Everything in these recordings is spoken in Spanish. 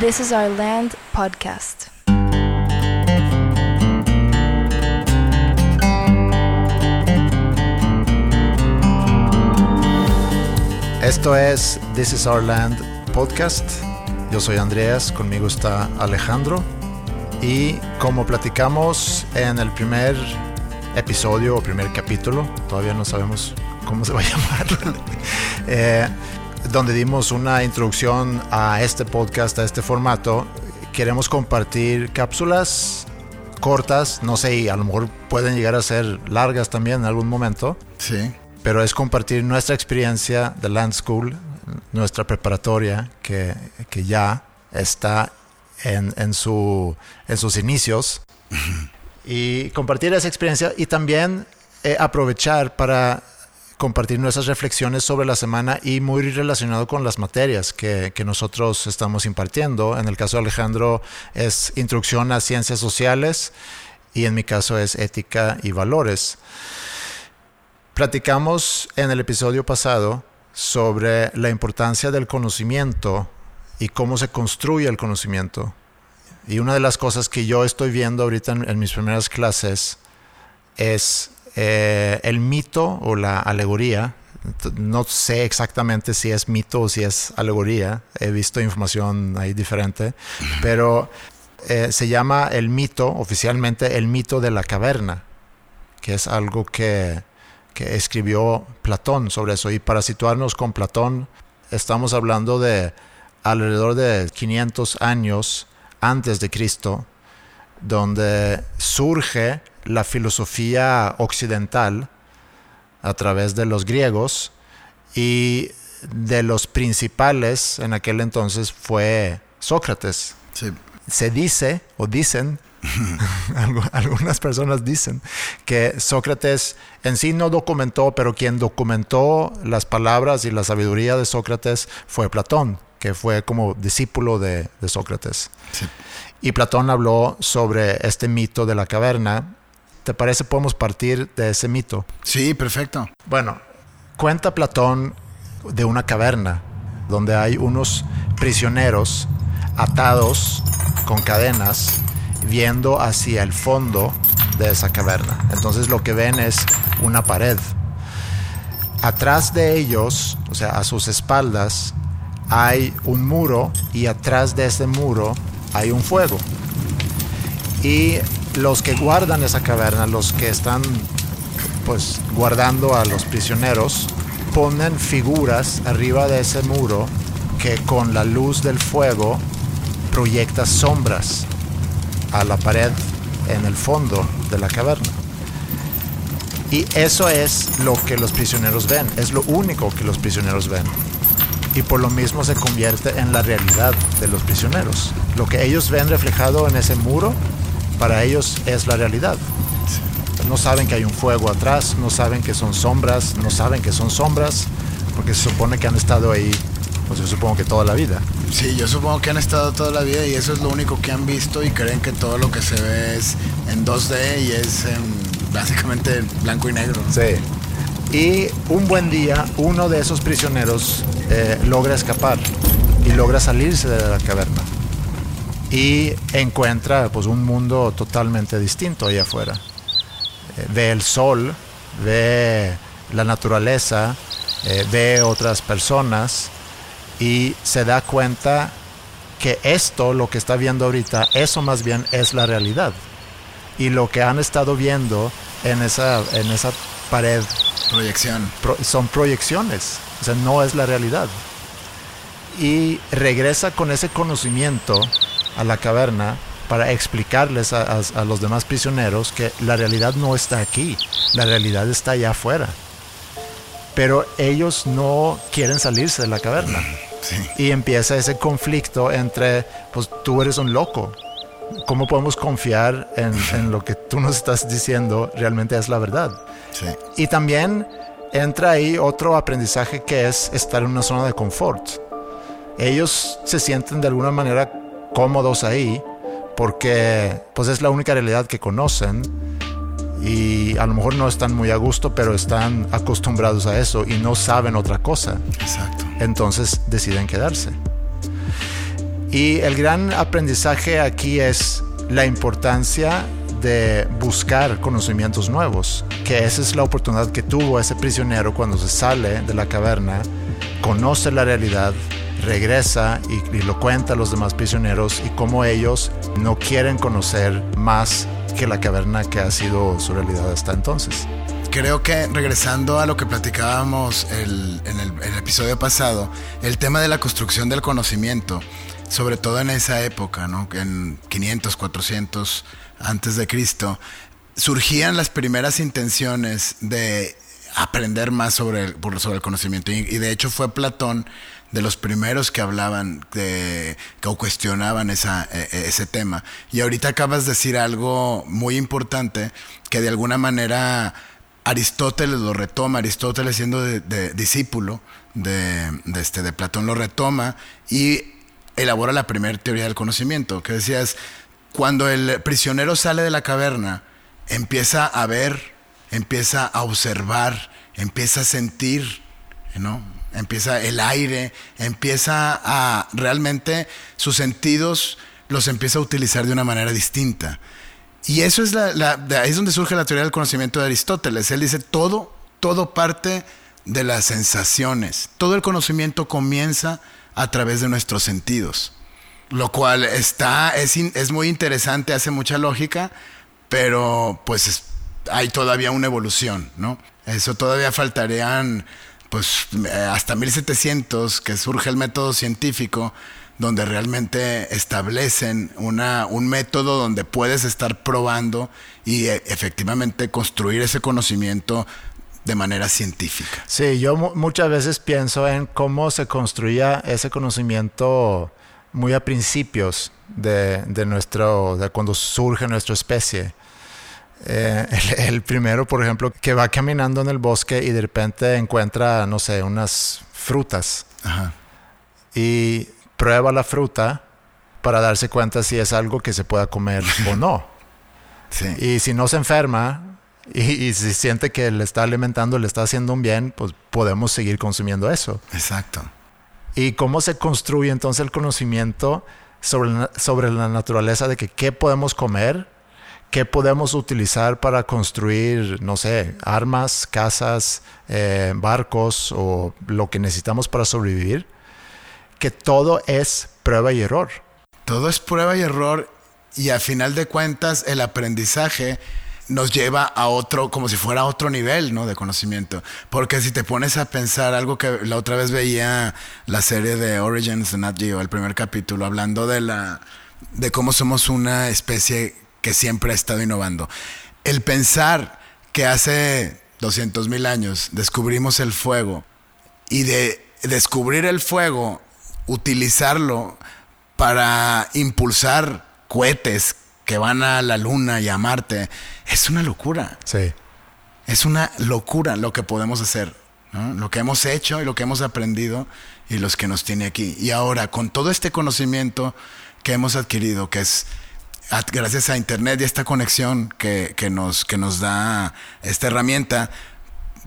This is Our Land podcast. Esto es This is Our Land podcast. Yo soy Andreas, conmigo está Alejandro. Y como platicamos en el primer episodio o primer capítulo, todavía no sabemos cómo se va a llamar, eh, donde dimos una introducción a este podcast, a este formato, queremos compartir cápsulas cortas, no sé, y a lo mejor pueden llegar a ser largas también en algún momento. Sí. Pero es compartir nuestra experiencia de Land School, nuestra preparatoria, que, que ya está en, en, su, en sus inicios. y compartir esa experiencia y también eh, aprovechar para compartir nuestras reflexiones sobre la semana y muy relacionado con las materias que, que, nosotros estamos impartiendo. En el caso de Alejandro es introducción a ciencias sociales y en mi caso es ética y valores. Platicamos en el episodio pasado sobre la importancia del conocimiento y cómo se construye el conocimiento. Y una de las cosas que yo estoy viendo ahorita en, en mis primeras clases es eh, el mito o la alegoría. No sé exactamente si es mito o si es alegoría. He visto información ahí diferente. Pero eh, se llama el mito, oficialmente el mito de la caverna, que es algo que, que escribió Platón sobre eso. Y para situarnos con Platón, estamos hablando de alrededor de 500 años antes de Cristo, donde surge la filosofía occidental a través de los griegos y de los principales en aquel entonces fue Sócrates. Sí. Se dice o dicen, algunas personas dicen que Sócrates en sí no documentó, pero quien documentó las palabras y la sabiduría de Sócrates fue Platón, que fue como discípulo de, de Sócrates. Sí. Y Platón habló sobre este mito de la caverna. ¿Te parece podemos partir de ese mito? Sí, perfecto. Bueno, cuenta Platón de una caverna donde hay unos prisioneros atados con cadenas viendo hacia el fondo de esa caverna. Entonces lo que ven es una pared. Atrás de ellos, o sea, a sus espaldas, hay un muro y atrás de ese muro hay un fuego. Y los que guardan esa caverna, los que están pues guardando a los prisioneros, ponen figuras arriba de ese muro que con la luz del fuego proyecta sombras a la pared en el fondo de la caverna. Y eso es lo que los prisioneros ven, es lo único que los prisioneros ven. Y por lo mismo se convierte en la realidad de los prisioneros. Lo que ellos ven reflejado en ese muro, para ellos es la realidad. No saben que hay un fuego atrás, no saben que son sombras, no saben que son sombras, porque se supone que han estado ahí, pues yo supongo que toda la vida. Sí, yo supongo que han estado toda la vida y eso es lo único que han visto y creen que todo lo que se ve es en 2D y es en, básicamente blanco y negro. Sí. Y un buen día, uno de esos prisioneros eh, logra escapar y logra salirse de la caverna. Y encuentra pues, un mundo totalmente distinto allá afuera. Eh, ve el sol, ve la naturaleza, eh, ve otras personas y se da cuenta que esto, lo que está viendo ahorita, eso más bien es la realidad. Y lo que han estado viendo en esa, en esa pared Proyección. pro- son proyecciones, o sea, no es la realidad. Y regresa con ese conocimiento a la caverna para explicarles a, a- a los demás prisioneros que la realidad no está aquí, la realidad está allá afuera. Pero ellos no quieren salirse de la caverna. Sí. Y empieza ese conflicto entre, pues tú eres un loco. ¿Cómo podemos confiar en, en lo que tú nos estás diciendo realmente es la verdad? Sí. Y también entra ahí otro aprendizaje que es estar en una zona de confort. Ellos se sienten de alguna manera cómodos ahí porque pues es la única realidad que conocen y a lo mejor no están muy a gusto, pero están acostumbrados a eso y no saben otra cosa. Exacto. Entonces deciden quedarse. Y el gran aprendizaje aquí es la importancia de buscar conocimientos nuevos, que esa es la oportunidad que tuvo ese prisionero cuando se sale de la caverna, conoce la realidad, regresa y, y, lo cuenta a los demás prisioneros y cómo ellos no quieren conocer más que la caverna que ha sido su realidad hasta entonces. Creo que regresando a lo que platicábamos el, en el, el episodio pasado, el tema de la construcción del conocimiento, sobre todo en esa época, ¿no? en 500, 400 antes de Cristo, surgían las primeras intenciones de aprender más sobre el, sobre el conocimiento. Y, y, de hecho fue Platón de los primeros que hablaban de, o cuestionaban esa, ese tema. Y ahorita acabas de decir algo muy importante que de alguna manera Aristóteles lo retoma, Aristóteles siendo discípulo de, de, este, de Platón lo retoma y elabora la primera teoría del conocimiento, que decías, cuando el prisionero sale de la caverna, empieza a ver, empieza a observar, empieza a sentir, ¿no? Empieza el aire, empieza a realmente sus sentidos los empieza a utilizar de una manera distinta. Y eso es ahí es donde surge la teoría del conocimiento de Aristóteles. Él dice todo, todo parte de las sensaciones. Todo el conocimiento comienza a través de nuestros sentidos. Lo cual está, es, es muy interesante, hace mucha lógica, pero pues es, hay todavía una evolución, ¿no? Eso todavía faltarían, pues hasta 1700 que surge el método científico, donde realmente establecen una, un método donde puedes estar probando y e, efectivamente construir ese conocimiento de manera científica. Sí, yo muchas veces pienso en cómo se construía ese conocimiento muy a principios de, de nuestro, de cuando surge nuestra especie. Eh, el, el, primero, por ejemplo, que va caminando en el bosque y de repente encuentra, no sé, unas frutas. Ajá. Y prueba la fruta para darse cuenta si es algo que se pueda comer o no. Sí. Y si no se enferma y, y, si siente que le está alimentando, le está haciendo un bien, pues podemos seguir consumiendo eso. Exacto. Y cómo se construye entonces el conocimiento sobre, sobre la naturaleza de que qué podemos comer, qué podemos utilizar para construir, no sé, armas, casas, eh, barcos o lo que necesitamos para sobrevivir, que todo es prueba y error. Todo es prueba y error y a final de cuentas el aprendizaje nos lleva a otro, como si fuera otro nivel, ¿no? De conocimiento. Porque si te pones a pensar algo que la otra vez veía la serie de Origins de Nat Geo, el primer capítulo, hablando de la, de cómo somos una especie que siempre ha estado innovando. El pensar que hace 200 mil años descubrimos el fuego y de descubrir el fuego, utilizarlo para impulsar cohetes que van a la luna y a Marte, es una locura. Sí. Es una locura lo que podemos hacer, ¿no? lo que hemos hecho y lo que hemos aprendido y los que nos tiene aquí. Y ahora, con todo este conocimiento que hemos adquirido, que es gracias a Internet y esta conexión que, que, nos, que nos da esta herramienta,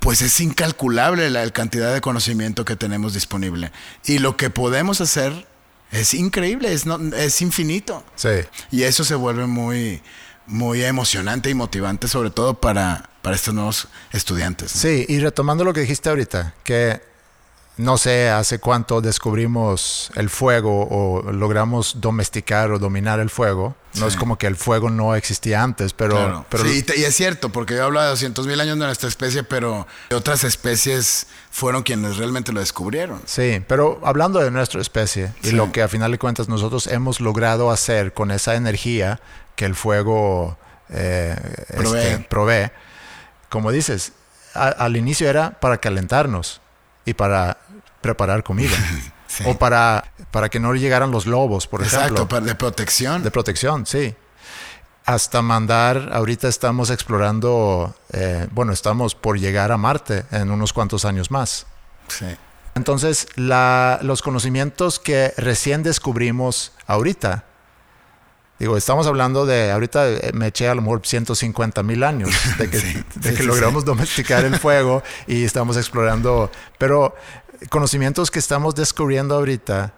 pues es incalculable la cantidad de conocimiento que tenemos disponible. Y lo que podemos hacer es increíble, es, no, es infinito. Sí. Y eso se vuelve muy, muy emocionante y motivante, sobre todo para, para estos nuevos estudiantes. ¿no? Sí, y retomando lo que dijiste ahorita, que no sé hace cuánto descubrimos el fuego o logramos domesticar o dominar el fuego. No sí. es como que el fuego no existía antes, pero... Claro. pero sí, y es cierto, porque yo hablo de 200 mil años de nuestra especie, pero otras especies fueron quienes realmente lo descubrieron. Sí, pero hablando de nuestra especie y lo que a final de cuentas nosotros hemos logrado hacer con esa energía que el fuego eh, Provee. este, provee, como dices, a- al inicio era para calentarnos y para preparar comida. Sí. O para, para que no llegaran los lobos, por Exacto, ejemplo. para- de protección. De protección, sí. Hasta mandar, ahorita estamos explorando, eh, bueno, estamos por llegar a Marte en unos cuantos años más. Sí. Entonces, la- los conocimientos que recién descubrimos ahorita, digo, estamos hablando de, ahorita eh, me eché a lo mejor 150 mil años de que, Sí, de sí, que sí, logramos domesticar el fuego y estamos explorando, pero conocimientos que estamos descubriendo ahorita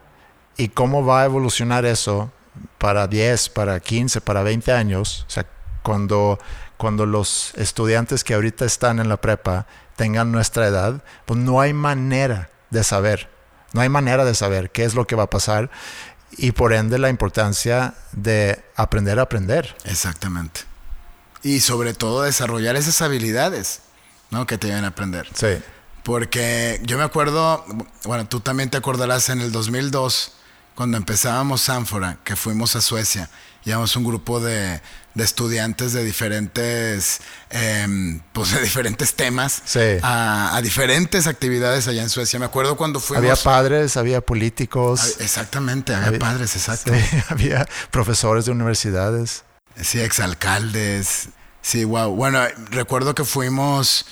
y cómo va a evolucionar eso para 10, para 15, para 20 años, o sea, cuando, cuando los estudiantes que ahorita están en la prepa tengan nuestra edad, pues no hay manera de saber, no hay manera de saber qué es lo que va a pasar y por ende la importancia de aprender a aprender. Exactamente. Y sobre todo desarrollar esas habilidades, ¿no? Que te deben aprender. Sí. Porque yo me acuerdo, bueno, tú también te acordarás en el 2002, cuando empezábamos Sanfora, que fuimos a Suecia, llevamos un grupo de, de estudiantes de diferentes, em, pues de diferentes temas Sí. a, a diferentes actividades allá en Suecia. Me acuerdo cuando fuimos... Había padres, había políticos, Exactamente, había Había- padres, exacto. sí, había profesores de universidades. Sí, exalcaldes. Sí, wow. Bueno, recuerdo que fuimos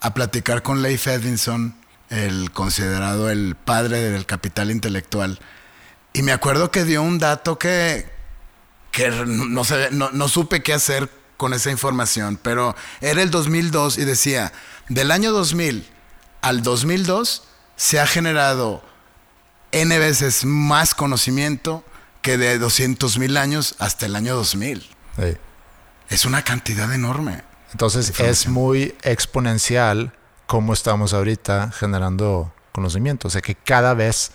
a platicar con Leif Edinson, el considerado el padre del capital intelectual. Y me acuerdo que dio un dato que, que no, sé, no, no supe qué hacer con esa información, pero era el 2002 y decía, del año 2000 al 2002 se ha generado N veces más conocimiento que de 200 mil años hasta el año 2000. Sí. Es una cantidad enorme. Entonces es muy exponencial cómo estamos ahorita generando conocimiento. O sea que cada vez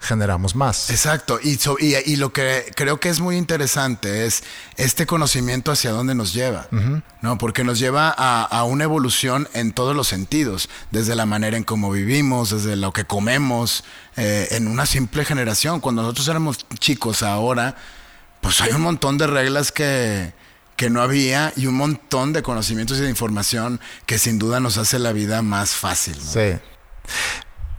generamos más. Exacto. Y, so- y, y lo que creo que es muy interesante es este conocimiento hacia dónde nos lleva. ¿no? Porque nos lleva a, a una evolución en todos los sentidos. Desde la manera en cómo vivimos, desde lo que comemos, eh, en una simple generación. Cuando nosotros éramos chicos ahora, pues hay un montón de reglas que, que no había y un montón de conocimientos y de información que sin duda nos hace la vida más fácil. ¿no? Sí.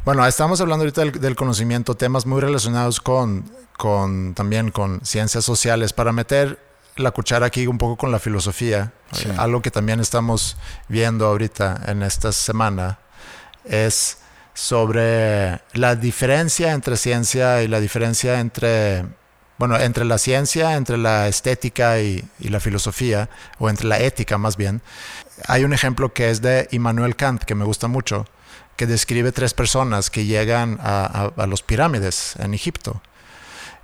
Bueno, estamos hablando ahorita del, del conocimiento, temas muy relacionados con, con también con ciencias sociales, para meter la cuchara aquí un poco con la filosofía. Sí. Algo que también estamos viendo ahorita en esta semana es sobre la diferencia entre ciencia y la diferencia entre, bueno, entre la ciencia, entre la estética y, y la filosofía, o entre la ética más bien. Hay un ejemplo que es de Immanuel Kant, que me gusta mucho, que describe tres personas que llegan a, a, a los pirámides en Egipto.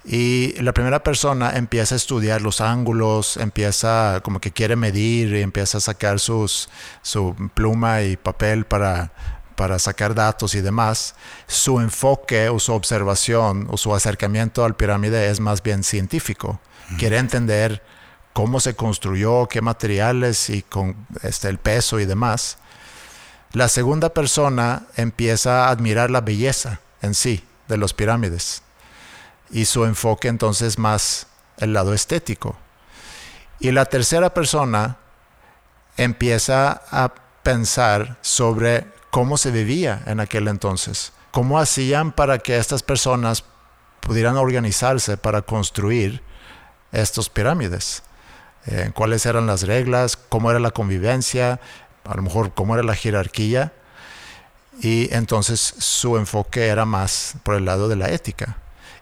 Y la primera persona empieza a estudiar los ángulos, empieza como que quiere medir y empieza a sacar sus, su pluma y papel para, para sacar datos y demás. Su enfoque o su observación o su acercamiento al pirámide es más bien científico. Quiere entender cómo se construyó, qué materiales y con este, el peso y demás. La segunda persona empieza a admirar la belleza en sí de los pirámides y su enfoque entonces más el lado estético. Y la tercera persona empieza a pensar sobre cómo se vivía en aquel entonces, cómo hacían para que estas personas pudieran organizarse para construir estos pirámides, eh, cuáles eran las reglas, cómo era la convivencia, a lo mejor cómo era la jerarquía, y entonces su enfoque era más por el lado de la ética.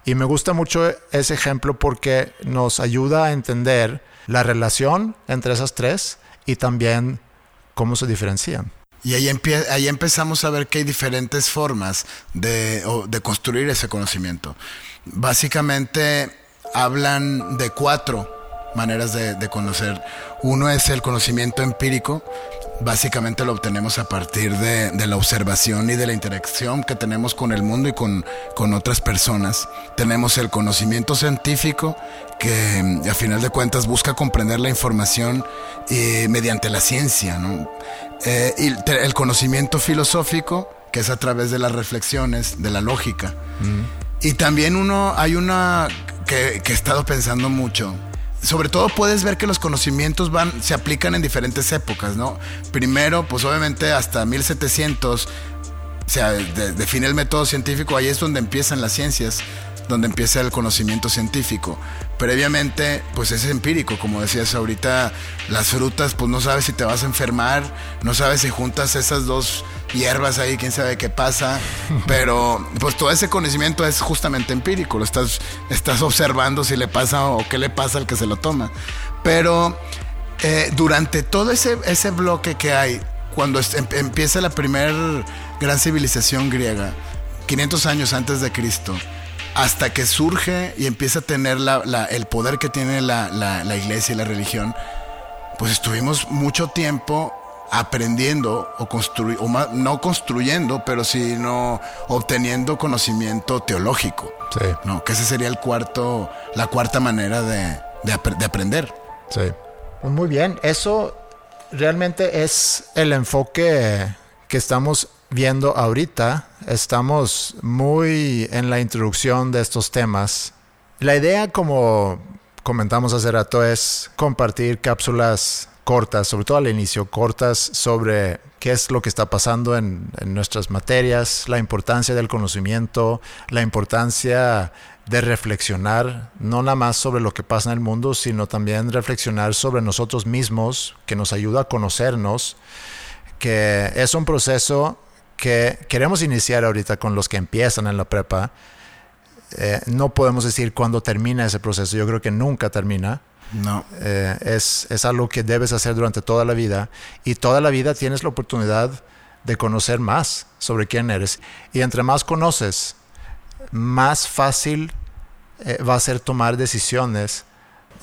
Y me gusta mucho ese ejemplo porque nos ayuda a entender la relación entre esas tres y también cómo se diferencian. Y ahí, empie- ahí empezamos a ver que hay diferentes formas de, de construir ese conocimiento. Básicamente hablan de cuatro maneras de, de conocer. Uno es el conocimiento empírico. Básicamente lo obtenemos a partir de, de la observación y de la interacción que tenemos con el mundo y con, con otras personas. Tenemos el conocimiento científico que mm, a final de cuentas busca comprender la información eh, mediante la ciencia. ¿no? Eh, y el conocimiento filosófico que es a través de las reflexiones, de la lógica. Y también uno, hay una que, que he estado pensando mucho. Sobre todo puedes ver que los conocimientos van, se aplican en diferentes épocas, ¿no? Primero, pues obviamente hasta 1700 o sea, de- define el método científico, ahí es donde empiezan las ciencias, donde empieza el conocimiento científico. Previamente, pues es empírico, como decías ahorita, las frutas, pues no sabes si te vas a enfermar, no sabes si juntas esas dos hierbas ahí, quién sabe qué pasa, pero pues todo ese conocimiento es justamente empírico, lo estás, estás observando si le pasa o qué le pasa al que se lo toma. Pero eh, durante todo ese, ese bloque que hay, cuando em- empieza la primera gran civilización griega, 500 años antes de Cristo, hasta que surge y empieza a tener el poder que tiene la, la iglesia y la religión, pues estuvimos mucho tiempo aprendiendo o construir, o no construyendo, pero sino obteniendo conocimiento teológico. Sí. ¿no? Que ese sería el cuarto, la cuarta manera de, de, aprender. Sí. Pues muy bien, eso realmente es el enfoque que estamos viendo ahorita. Estamos muy en la introducción de estos temas. La idea, como comentamos hace rato, es compartir cápsulas cortas, sobre todo al inicio, cortas sobre qué es lo que está pasando en, nuestras materias, la importancia del conocimiento, la importancia de reflexionar, no nada más sobre lo que pasa en el mundo, sino también reflexionar sobre nosotros mismos, que nos ayuda a conocernos, que es un proceso que queremos iniciar ahorita con los que empiezan en la prepa. Eh, no podemos decir cuándo termina ese proceso, yo creo que nunca termina no. Eh, es, es algo que debes hacer durante toda la vida y toda la vida tienes la oportunidad de conocer más sobre quién eres. Y entre más conoces, más fácil eh, va a ser tomar decisiones.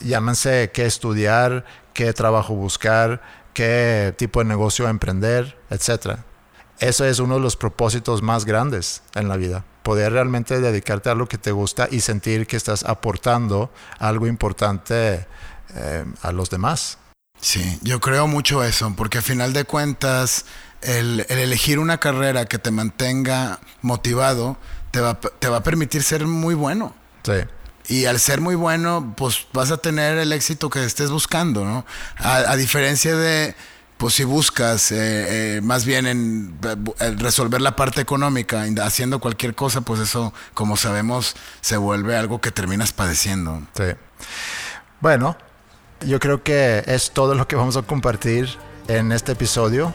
Llámense qué estudiar, qué trabajo buscar, qué tipo de negocio emprender, etc. Eso es uno de los propósitos más grandes en la vida. Poder realmente dedicarte a lo que te gusta y sentir que estás aportando algo importante eh, a los demás. Sí, yo creo mucho eso, porque a final de cuentas, el, elegir una carrera que te mantenga motivado te va, te va a permitir ser muy bueno. Sí. Y al ser muy bueno, pues vas a tener el éxito que estés buscando, ¿no? A, diferencia de, pues si buscas eh, eh, más bien en resolver la parte económica, haciendo cualquier cosa, pues eso, como sabemos, se vuelve algo que terminas padeciendo. Sí. Bueno, yo creo que es todo lo que vamos a compartir en este episodio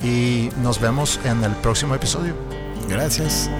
y nos vemos en el próximo episodio. Gracias.